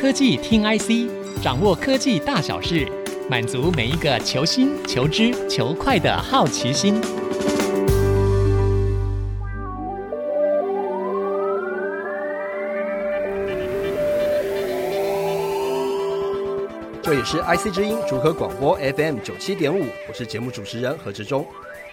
科技听 IC，掌握科技大小事，满足每一个求新、求知、求快的好奇心。这里是 IC 之音竹科广播 FM 九七点五，我是节目主持人何志忠。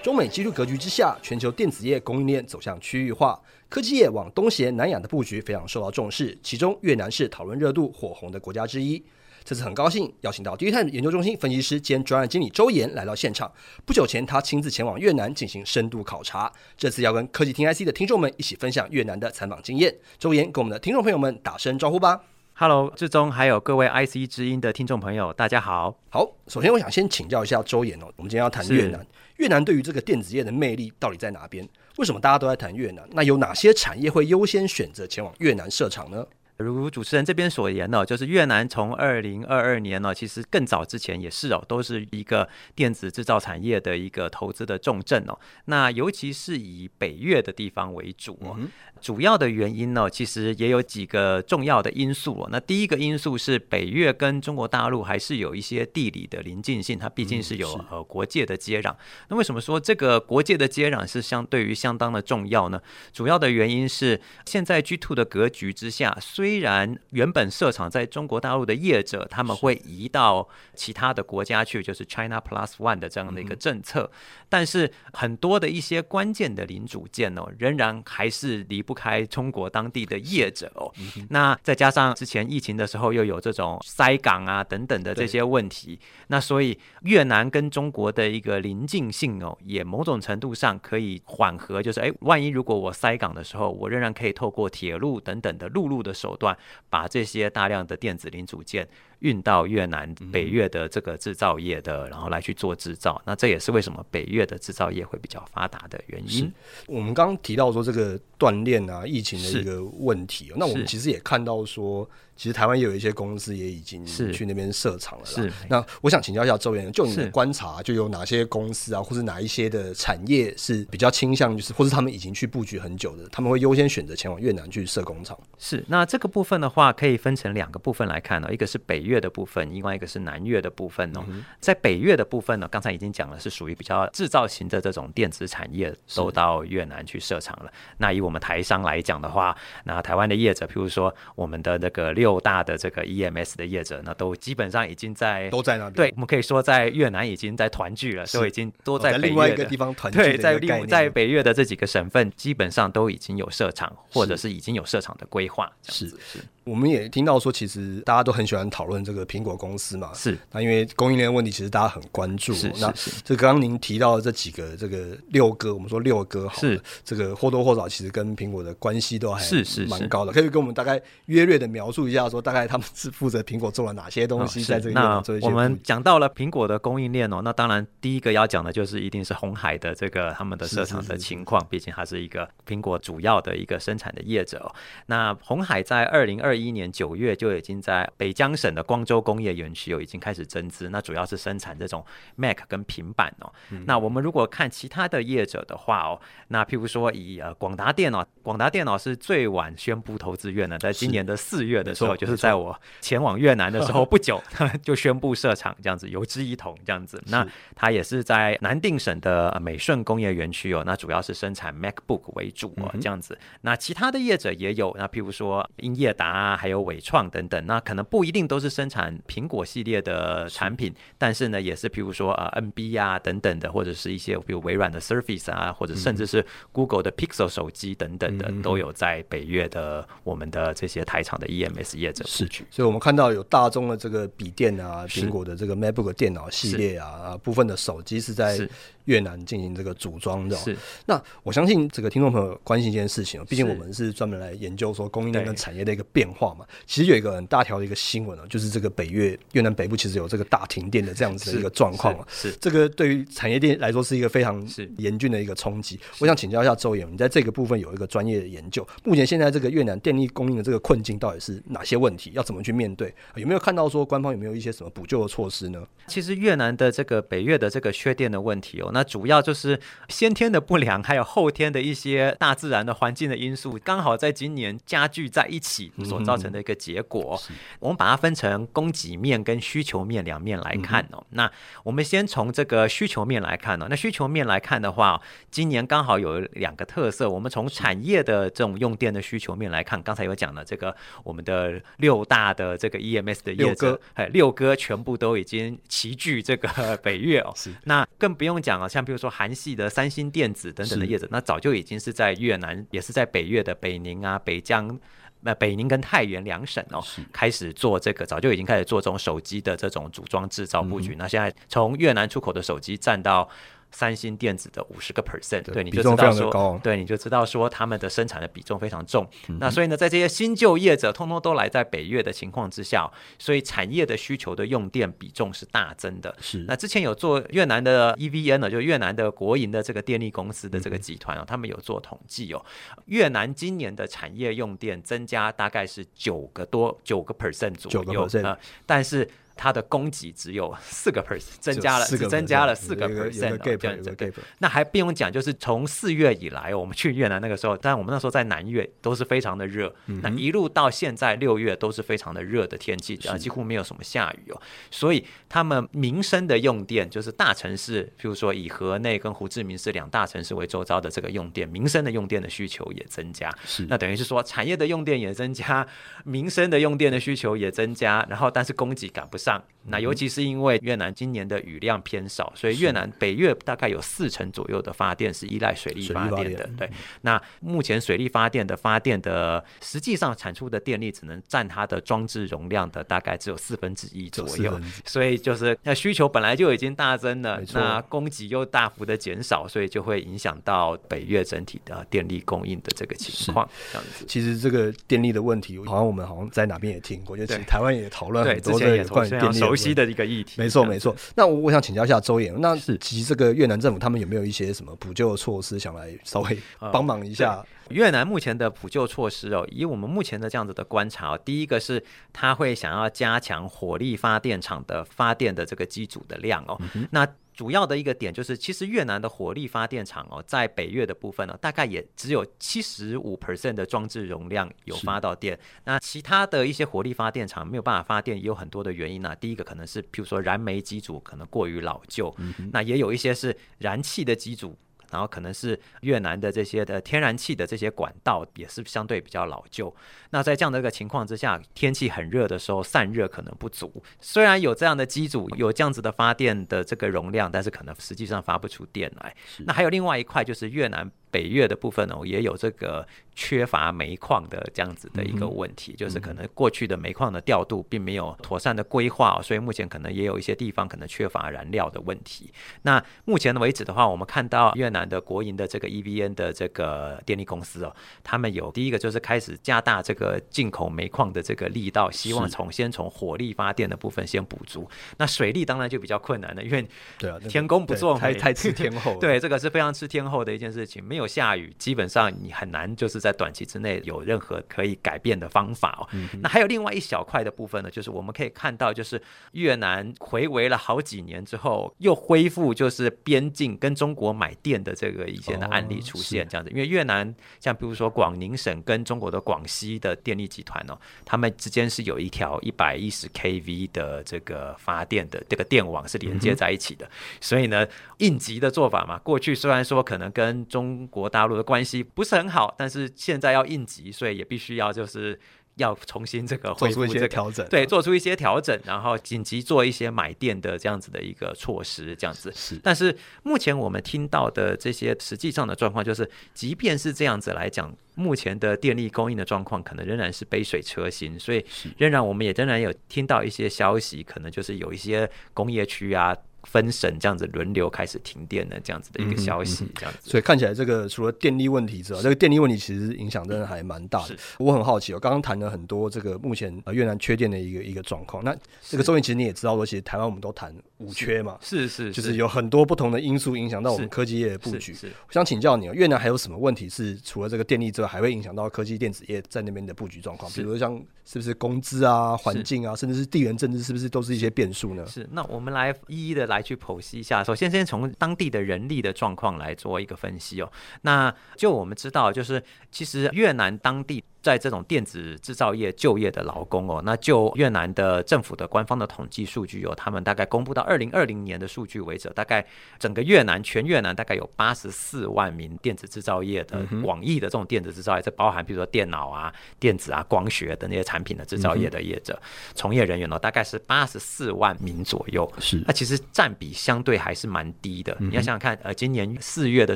中美技术格局之下，全球电子业供应链走向区域化，科技业往东协、南亚的布局非常受到重视。其中，越南是讨论热度火红的国家之一。这次很高兴邀请到低碳研究中心分析师兼专案经理周岩来到现场。不久前，他亲自前往越南进行深度考察。这次要跟科技听 IC 的听众们一起分享越南的参访经验。周岩跟我们的听众朋友们打声招呼吧。Hello，志忠，还有各位 IC 之音的听众朋友，大家好。好，首先我想先请教一下周岩哦，我们今天要谈越南。越南对于这个电子业的魅力到底在哪边？为什么大家都在谈越南？那有哪些产业会优先选择前往越南设厂呢？如主持人这边所言呢，就是越南从二零二二年呢，其实更早之前也是哦，都是一个电子制造产业的一个投资的重镇哦。那尤其是以北越的地方为主哦。嗯主要的原因呢，其实也有几个重要的因素哦。那第一个因素是北越跟中国大陆还是有一些地理的邻近性，它毕竟是有呃国界的接壤。那为什么说这个国界的接壤是相对于相当的重要呢？主要的原因是现在 G two 的格局之下，虽然原本设厂在中国大陆的业者他们会移到其他的国家去，就是 China Plus One 的这样的一个政策，但是很多的一些关键的零组件哦，仍然还是离不开中国当地的业者哦，那再加上之前疫情的时候又有这种塞港啊等等的这些问题，那所以越南跟中国的一个临近性哦，也某种程度上可以缓和，就是哎，万一如果我塞港的时候，我仍然可以透过铁路等等的陆路的手段，把这些大量的电子零组件。运到越南北越的这个制造业的，然后来去做制造，那这也是为什么北越的制造业会比较发达的原因。我们刚刚提到说这个锻炼啊，疫情的一个问题，那我们其实也看到说。其实台湾也有一些公司也已经去那边设厂了。是，那我想请教一下周延，就你的观察，就有哪些公司啊，或是哪一些的产业是比较倾向，就是或是他们已经去布局很久的，他们会优先选择前往越南去设工厂？是，那这个部分的话，可以分成两个部分来看呢，一个是北越的部分，另外一个是南越的部分哦。在北越的部分呢，刚才已经讲了，是属于比较制造型的这种电子产业，都到越南去设厂了。那以我们台商来讲的话，那台湾的业者，譬如说我们的那个六。大的这个 EMS 的业者，那都基本上已经在都在那边。对，我们可以说在越南已经在团聚了，都已经都在，北越在另外一个地方团聚。对，在另在北越的这几个省份，基本上都已经有设厂，或者是已经有设厂的规划。是是。我们也听到说，其实大家都很喜欢讨论这个苹果公司嘛。是。那因为供应链问题，其实大家很关注。是是是。那这刚刚您提到的这几个这个六哥，我们说六哥好，是这个或多或少其实跟苹果的关系都还是是蛮高的。可以跟我们大概约略的描述一下，说大概他们是负责苹果做了哪些东西，在这个业做一些。那我们讲到了苹果的供应链哦，那当然第一个要讲的就是一定是红海的这个他们的设厂的情况，毕竟它是一个苹果主要的一个生产的业者哦。那红海在二零二一年九月。就已经在北江省的光州工业园区有已经开始增资，那主要是生产这种 Mac 跟平板哦。嗯、那我们如果看其他的业者的话哦，那譬如说以呃广达电脑，广达电脑是最晚宣布投资越南，在今年的四月的时候，就是在我前往越南的时候 不久就宣布设厂，这样子有志一同这样子。那它也是在南定省的美顺工业园区哦，那主要是生产 MacBook 为主哦，这样子。那其他的业者也有，那譬如说英业达啊，还有伟创。等等，那可能不一定都是生产苹果系列的产品，是但是呢，也是譬如说呃，NB 啊等等的，或者是一些比如微软的 Surface 啊，或者甚至是 Google 的 Pixel 手机等等的，嗯、都有在北越的我们的这些台厂的 EMS 业者是。所以我们看到有大众的这个笔电啊，苹果的这个 MacBook 电脑系列啊，啊部分的手机是在。越南进行这个组装的，是。那我相信这个听众朋友关心一件事情，毕竟我们是专门来研究说供应链跟产业的一个变化嘛。其实有一个很大条的一个新闻啊，就是这个北越越南北部其实有这个大停电的这样子的一个状况啊。是。这个对于产业链来说是一个非常严峻的一个冲击。我想请教一下周岩，你在这个部分有一个专业的研究，目前现在这个越南电力供应的这个困境到底是哪些问题？要怎么去面对？有没有看到说官方有没有一些什么补救的措施呢？其实越南的这个北越的这个缺电的问题哦。那主要就是先天的不良，还有后天的一些大自然的环境的因素，刚好在今年加剧在一起所造成的一个结果。嗯、我们把它分成供给面跟需求面两面来看哦。嗯、那我们先从这个需求面来看呢、哦。那需求面来看的话，今年刚好有两个特色。我们从产业的这种用电的需求面来看，刚才有讲了这个我们的六大的这个 EMS 的业者，哎，六哥全部都已经齐聚这个 北岳哦。是。那更不用讲了，像比如说韩系的三星电子等等的业者，那早就已经是在越南，也是在北越的北宁啊、北江。那北宁跟太原两省哦，开始做这个，早就已经开始做这种手机的这种组装制造布局。嗯、那现在从越南出口的手机占到。三星电子的五十个 percent，对，你就知道说，对，你就知道说他们的生产的比重非常重。嗯、那所以呢，在这些新就业者通通都来在北越的情况之下，所以产业的需求的用电比重是大增的。是，那之前有做越南的 EVN 呢，就越南的国营的这个电力公司的这个集团哦，嗯、他们有做统计哦，越南今年的产业用电增加大概是九个多九个 percent 左右啊、呃，但是。它的供给只有四个 percent，增加了，只增加了四个 percent，这样子。那还不用讲，就是从四月以来，我们去越南那个时候，但我们那时候在南越都是非常的热，嗯、那一路到现在六月都是非常的热的天气，啊，几乎没有什么下雨哦。所以他们民生的用电，就是大城市，譬如说以河内跟胡志明市两大城市为周遭的这个用电，民生的用电的需求也增加。是，那等于是说产业的用电也增加，民生的用电的需求也增加，然后但是供给赶不上。上那尤其是因为越南今年的雨量偏少，所以越南北越大概有四成左右的发电是依赖水力发电的。对，那目前水力发电的发电的实际上产出的电力只能占它的装置容量的大概只有四分之一左右，所以就是那需求本来就已经大增了，那供给又大幅的减少，所以就会影响到北越整体的电力供应的这个情况。这样子，其实这个电力的问题，好像我们好像在哪边也听过，就其实台湾也讨论很多的关于。熟悉的一个议题，没错没错。那我我想请教一下周岩，那是其实这个越南政府他们有没有一些什么补救措施，想来稍微 帮忙一下？嗯、越南目前的补救措施哦，以我们目前的这样子的观察哦，第一个是他会想要加强火力发电厂的发电的这个机组的量哦，嗯、那。主要的一个点就是，其实越南的火力发电厂哦，在北越的部分呢，大概也只有七十五 percent 的装置容量有发到电。那其他的一些火力发电厂没有办法发电，也有很多的原因呢、第一个可能是，譬如说燃煤机组可能过于老旧，那也有一些是燃气的机组。然后可能是越南的这些的天然气的这些管道也是相对比较老旧。那在这样的一个情况之下，天气很热的时候散热可能不足。虽然有这样的机组，有这样子的发电的这个容量，但是可能实际上发不出电来。那还有另外一块就是越南。北越的部分呢，也有这个缺乏煤矿的这样子的一个问题，嗯、就是可能过去的煤矿的调度并没有妥善的规划，哦所以目前可能也有一些地方可能缺乏燃料的问题。那目前的为止的话，我们看到越南的国营的这个 EVN 的这个电力公司哦，他们有第一个就是开始加大这个进口煤矿的这个力道，希望从先从火力发电的部分先补足。那水力当然就比较困难了，因为对啊，天公不作美，太太吃天后，对，这个是非常吃天后的一件事情，没有。下雨，基本上你很难就是在短期之内有任何可以改变的方法哦。嗯、那还有另外一小块的部分呢，就是我们可以看到，就是越南回围了好几年之后，又恢复就是边境跟中国买电的这个以前的案例出现这样子。哦、因为越南像比如说广宁省跟中国的广西的电力集团哦，他们之间是有一条一百一十 kV 的这个发电的这个电网是连接在一起的，嗯、所以呢，应急的做法嘛，过去虽然说可能跟中国大陆的关系不是很好，但是现在要应急，所以也必须要就是要重新这个恢复、一些调整，对，做出一些调整，然后紧急做一些买电的这样子的一个措施，这样子。是，但是目前我们听到的这些实际上的状况，就是即便是这样子来讲，目前的电力供应的状况可能仍然是杯水车薪，所以仍然我们也仍然有听到一些消息，可能就是有一些工业区啊。分省这样子轮流开始停电的这样子的一个消息，这样子，所以看起来这个除了电力问题之外，这个电力问题其实影响真的还蛮大的。我很好奇，我刚刚谈了很多这个目前呃越南缺电的一个一个状况。那这个周燕其实你也知道说，其实台湾我们都谈五缺嘛，是是，就是有很多不同的因素影响到我们科技业的布局。我想请教你，哦越南还有什么问题是除了这个电力之外，还会影响到科技电子业在那边的布局状况？比如像是不是工资啊、环境啊，甚至是地缘政治，是不是都是一些变数呢？是。那我们来一一的来来去剖析一下。首先，先从当地的人力的状况来做一个分析哦。那就我们知道，就是其实越南当地在这种电子制造业就业的劳工哦，那就越南的政府的官方的统计数据有、哦，他们大概公布到二零二零年的数据为止，大概整个越南全越南大概有八十四万名电子制造业的广义的这种电子制造业，这包含比如说电脑啊、电子啊、光学的那些产品的制造业的业者，从业人员呢、哦，大概是八十四万名左右。是，那其实占比相对还是蛮低的。你要想想看，呃，今年四月的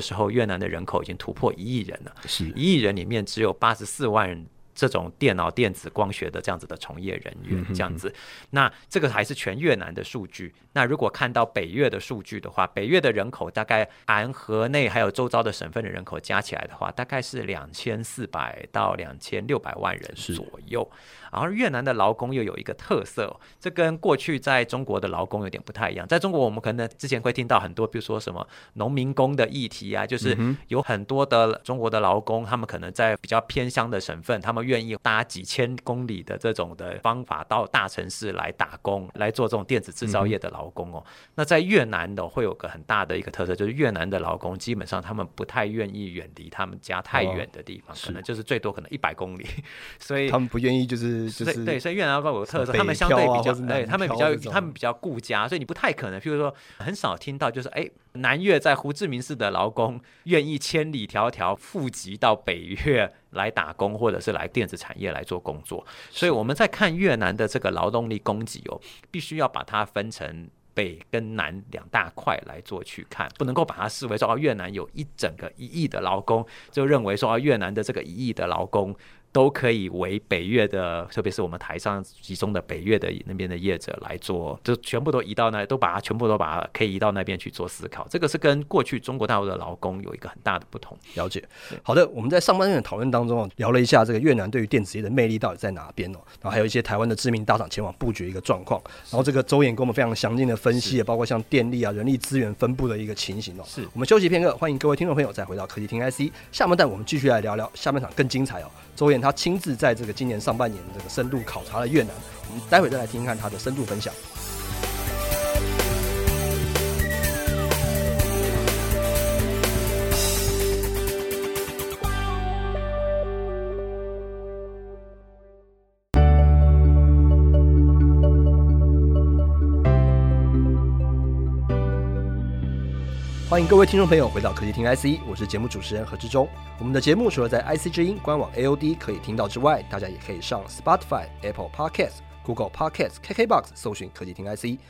时候，越南的人口已经突破一亿人了，是一亿人里面只有八十四万人。这种电脑、电子、光学的这样子的从业人员，这样子，那这个还是全越南的数据。那如果看到北越的数据的话，北越的人口大概含河内还有周遭的省份的人口加起来的话，大概是两千四百到两千六百万人左右。然后越南的劳工又有一个特色，这跟过去在中国的劳工有点不太一样。在中国，我们可能之前会听到很多，比如说什么农民工的议题啊，就是有很多的中国的劳工，他们可能在比较偏乡的省份，他们愿意搭几千公里的这种的方法到大城市来打工，来做这种电子制造业的劳工哦。那在越南的会有个很大的一个特色，就是越南的劳工基本上他们不太愿意远离他们家太远的地方，可能就是最多可能一百公里，所以他们不愿意就是。就是、对对，所以越南劳工有个特色，他们相对比较，对，他们比较，他们比较顾家，所以你不太可能，譬如说，很少听到就是，哎，南越在胡志明市的劳工愿意千里迢迢赴集到北越来打工，或者是来电子产业来做工作。所以我们在看越南的这个劳动力供给哦，必须要把它分成北跟南两大块来做去看，不能够把它视为说，哦，越南有一整个一亿的劳工，就认为说，哦，越南的这个一亿的劳工。都可以为北越的，特别是我们台上集中的北越的那边的业者来做，就全部都移到那，都把它全部都把它可以移到那边去做思考。这个是跟过去中国大陆的劳工有一个很大的不同。了解。好的，我们在上半段的讨论当中聊了一下这个越南对于电子业的魅力到底在哪边哦，然后还有一些台湾的知名大厂前往布局一个状况。然后这个周衍跟我们非常详尽的分析，也包括像电力啊、人力资源分布的一个情形哦。是我们休息片刻，欢迎各位听众朋友再回到科技厅 IC 下半段，我们继续来聊聊下半场更精彩哦。周衍他亲自在这个今年上半年这个深度考察了越南，我们待会再来听听看他的深度分享。各位听众朋友回到科技听 IC，我是节目主持人何志忠。我们的节目除了在 IC 之音官网 AOD 可以听到之外，大家也可以上 Spotify、Apple Podcasts、Google Podcasts、KKBox 搜寻科技听 IC。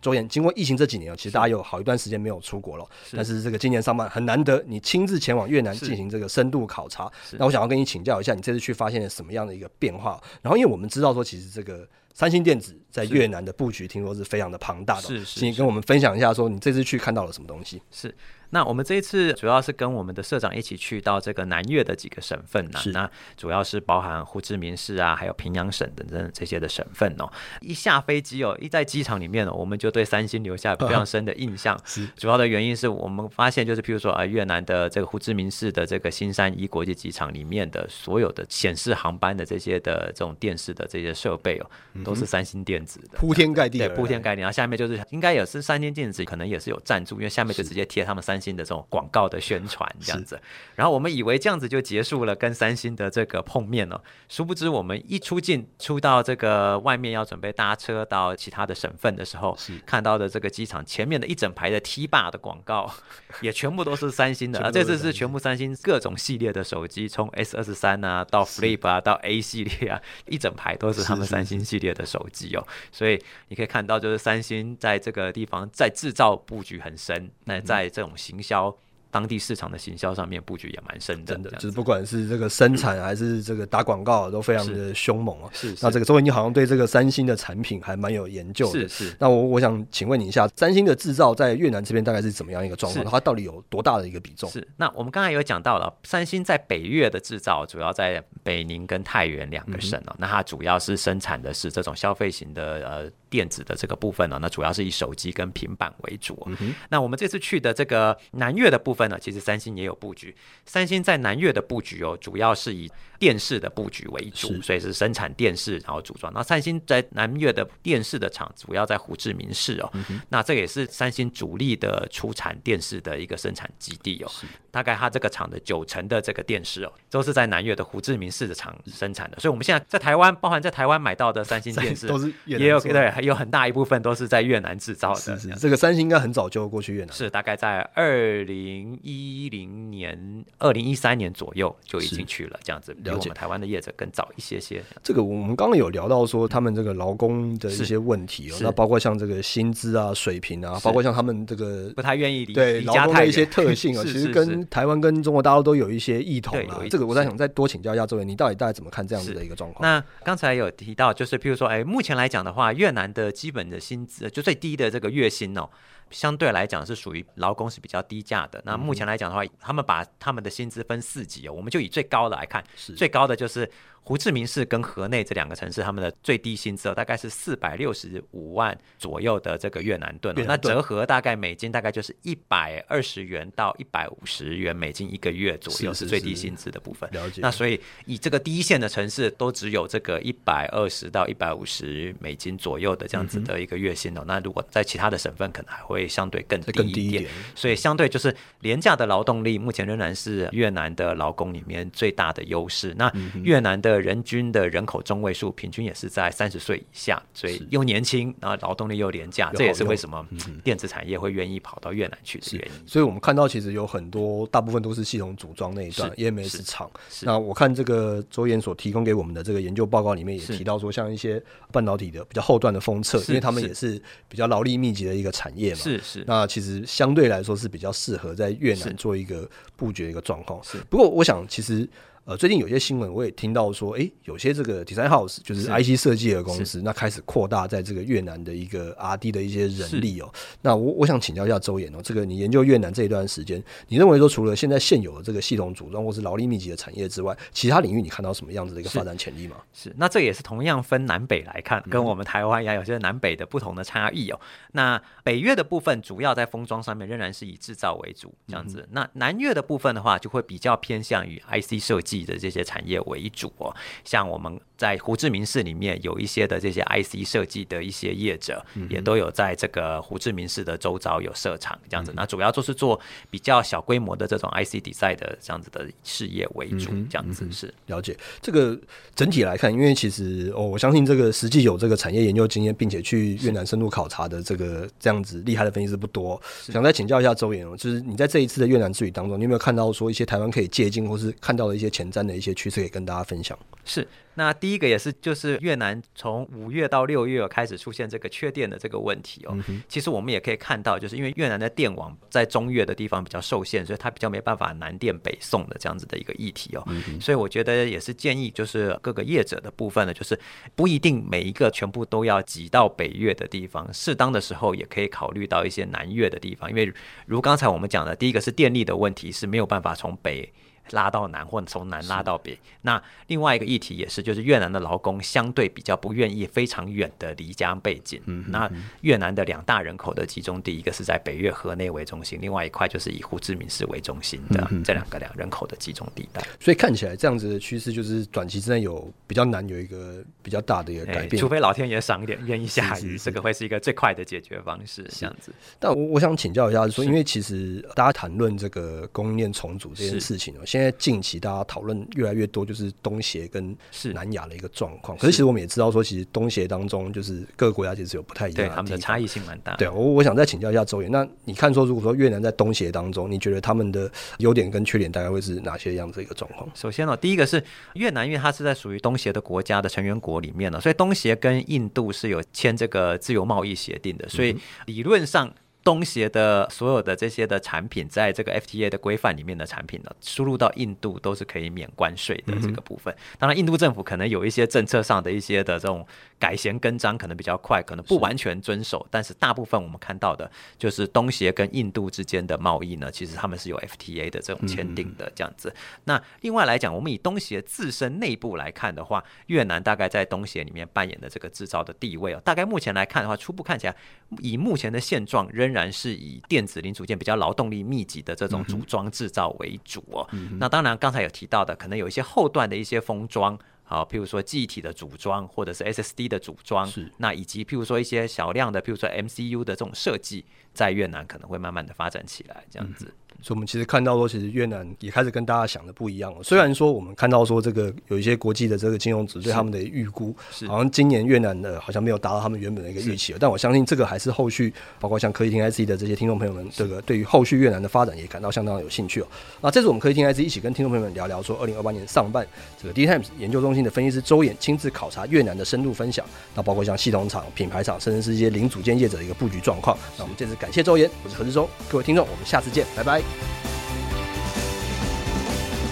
周岩，经过疫情这几年，其实大家有好一段时间没有出国了，是但是这个今年上半很难得，你亲自前往越南进行这个深度考察。那我想要跟你请教一下，你这次去发现了什么样的一个变化？然后，因为我们知道说，其实这个。三星电子在越南的布局，听说是非常的庞大的。请你跟我们分享一下，说你这次去看到了什么东西？是。那我们这一次主要是跟我们的社长一起去到这个南越的几个省份呢，那主要是包含胡志明市啊，还有平阳省等等这些的省份哦。一下飞机哦，一在机场里面哦，我们就对三星留下非常深的印象。是，主要的原因是我们发现就是，譬如说啊，越南的这个胡志明市的这个新山一国际机场里面的所有的显示航班的这些的这种电视的这些设备哦，都是三星电子的，铺天盖地，对，铺天盖地。然后下面就是应该也是三星电子，可能也是有赞助，因为下面就直接贴他们三。新的这种广告的宣传这样子，然后我们以为这样子就结束了跟三星的这个碰面了，殊不知我们一出境出到这个外面要准备搭车到其他的省份的时候，看到的这个机场前面的一整排的 T 霸的广告，也全部都是三星的啊，这次是全部三星各种系列的手机，从 S 二十三啊到 Flip 啊到 A 系列啊，一整排都是他们三星系列的手机哦，所以你可以看到就是三星在这个地方在制造布局很深，那在这种。行销当地市场的行销上面布局也蛮深的，真的，就是不管是这个生产还是这个打广告，都非常的凶猛啊。是，那这个周衍你好像对这个三星的产品还蛮有研究的。是是。那我我想请问你一下，三星的制造在越南这边大概是怎么样一个状况？它到底有多大的一个比重？是。那我们刚才有讲到了，三星在北越的制造主要在北宁跟太原两个省哦。那它主要是生产的是这种消费型的呃。电子的这个部分呢，那主要是以手机跟平板为主。嗯、那我们这次去的这个南越的部分呢，其实三星也有布局。三星在南越的布局哦，主要是以电视的布局为主，所以是生产电视然后组装。那三星在南越的电视的厂主要在胡志明市哦、嗯，那这也是三星主力的出产电视的一个生产基地哦。大概它这个厂的九成的这个电视哦，都是在南越的胡志明市的厂生产的。所以我们现在在台湾，包含在台湾买到的三星电视都是也有对，还有很大一部分都是在越南制造的。是是，这个三星应该很早就过去越南，是大概在二零一零年、二零一三年左右就已经去了，这样子比我们台湾的业者更早一些些。这个我们刚刚有聊到说他们这个劳工的一些问题哦，那包括像这个薪资啊、水平啊，包括像他们这个不太愿意离对劳工的一些特性 啊，其实跟台湾跟中国大陆都有一些异同啊。这个我在想再多请教一下周伟，你到底大概怎么看这样子的一个状况？那刚才有提到，就是譬如说，哎，目前来讲的话，越南的基本的薪资就最低的这个月薪哦。相对来讲是属于劳工是比较低价的。那目前来讲的话，他们把他们的薪资分四级哦，我们就以最高的来看，最高的就是胡志明市跟河内这两个城市，他们的最低薪资大概是四百六十五万左右的这个越南盾，那折合大概美金大概就是一百二十元到一百五十元美金一个月左右是最低薪资的部分。了解。那所以以这个第一线的城市都只有这个一百二十到一百五十美金左右的这样子的一个月薪哦。那如果在其他的省份，可能还会。会相对更低一点，更低一点，所以相对就是廉价的劳动力，目前仍然是越南的劳工里面最大的优势。那越南的人均的人口中位数平均也是在三十岁以下，所以又年轻，然后劳动力又廉价，这也是为什么电子产业会愿意跑到越南去的原因。所以我们看到其实有很多，大部分都是系统组装那一段，EMS 厂。那我看这个周岩所提供给我们的这个研究报告里面也提到说，像一些半导体的比较后段的封测，因为他们也是比较劳力密集的一个产业嘛。是是，那其实相对来说是比较适合在越南做一个布局的一个状况。是，不过我想其实。呃，最近有些新闻我也听到说，哎、欸，有些这个 design house 就是 IC 设计的公司，那开始扩大在这个越南的一个 RD 的一些人力哦、喔。那我我想请教一下周岩哦，这个你研究越南这一段时间，你认为说除了现在现有的这个系统组装或是劳力密集的产业之外，其他领域你看到什么样子的一个发展潜力吗？是，那这也是同样分南北来看，跟我们台湾一样，有些南北的不同的差异哦。那北越的部分主要在封装上面仍然是以制造为主这样子，那南越的部分的话，就会比较偏向于 IC 设计的这些产业。为主哦，像我们在胡志明市里面有一些的这些 IC 设计的一些业者，也都有在这个胡志明市的周遭有设厂这样子。那主要就是做比较小规模的这种 IC design 的这样子的事业为主，这样子是了解。这个整体来看，因为其实哦，我相信这个实际有这个产业研究经验，并且去越南深度考察的这个这样子厉害的分析师不多。想再请教一下周岩哦，就是你在这一次的越南之旅当中，你有没有看到说一些台湾可以借鉴或是看到的一些前瞻的一些趋势？也跟大家分享是。那第一个也是，就是越南从五月到六月开始出现这个缺电的这个问题哦。其实我们也可以看到，就是因为越南的电网在中越的地方比较受限，所以它比较没办法南电北送的这样子的一个议题哦。所以我觉得也是建议，就是各个业者的部分呢，就是不一定每一个全部都要挤到北越的地方，适当的时候也可以考虑到一些南越的地方，因为如刚才我们讲的，第一个是电力的问题是没有办法从北。拉到南，或者从南拉到北。那另外一个议题也是，就是越南的劳工相对比较不愿意非常远的离家背景。嗯，那越南的两大人口的集中地，一个是在北越河内为中心，另外一块就是以胡志明市为中心的这两个两人口的集中地带。所以看起来这样子的趋势，就是短期之内有比较难有一个比较大的一个改变，欸、除非老天爷赏一点愿意下雨，这个会是一个最快的解决方式。这样子。但我我想请教一下，说因为其实大家谈论这个供应链重组这件事情哦，现在近期大家讨论越来越多，就是东协跟南亚的一个状况。可是其实我们也知道，说其实东协当中，就是各个国家其实有不太一样的，对他们的差异性蛮大。对，我我想再请教一下周岩，那你看说，如果说越南在东协当中，你觉得他们的优点跟缺点大概会是哪些样子一个状况？首先呢，第一个是越南，因为它是在属于东协的国家的成员国里面呢，所以东协跟印度是有签这个自由贸易协定的，所以理论上。东协的所有的这些的产品，在这个 FTA 的规范里面的产品呢，输入到印度都是可以免关税的这个部分。当然，印度政府可能有一些政策上的一些的这种改弦更张，可能比较快，可能不完全遵守。但是大部分我们看到的，就是东协跟印度之间的贸易呢，其实他们是有 FTA 的这种签订的这样子。那另外来讲，我们以东协自身内部来看的话，越南大概在东协里面扮演的这个制造的地位哦，大概目前来看的话，初步看起来，以目前的现状仍然。然是以电子零组件比较劳动力密集的这种组装制造为主哦。嗯、那当然，刚才有提到的，可能有一些后段的一些封装，好，譬如说记忆体的组装，或者是 SSD 的组装，是那以及譬如说一些小量的，譬如说 MCU 的这种设计，在越南可能会慢慢的发展起来，这样子。嗯所以，我们其实看到说，其实越南也开始跟大家想的不一样了。虽然说，我们看到说，这个有一些国际的这个金融纸对他们的预估，好像今年越南的好像没有达到他们原本的一个预期。但我相信，这个还是后续，包括像科技听 IC 的这些听众朋友们，这个对于后续越南的发展也感到相当有兴趣哦。那这次我们科技听 IC 一起跟听众朋友们聊聊说，二零二八年上半这个 DTimes 研究中心的分析师周岩亲自考察越南的深度分享。那包括像系统厂、品牌厂，甚至是一些零组件业者的一个布局状况。那我们这次感谢周岩，我是何志忠，各位听众，我们下次见，拜拜。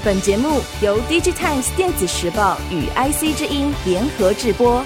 本节目由 DigiTimes 电子时报与 IC 之音联合制播。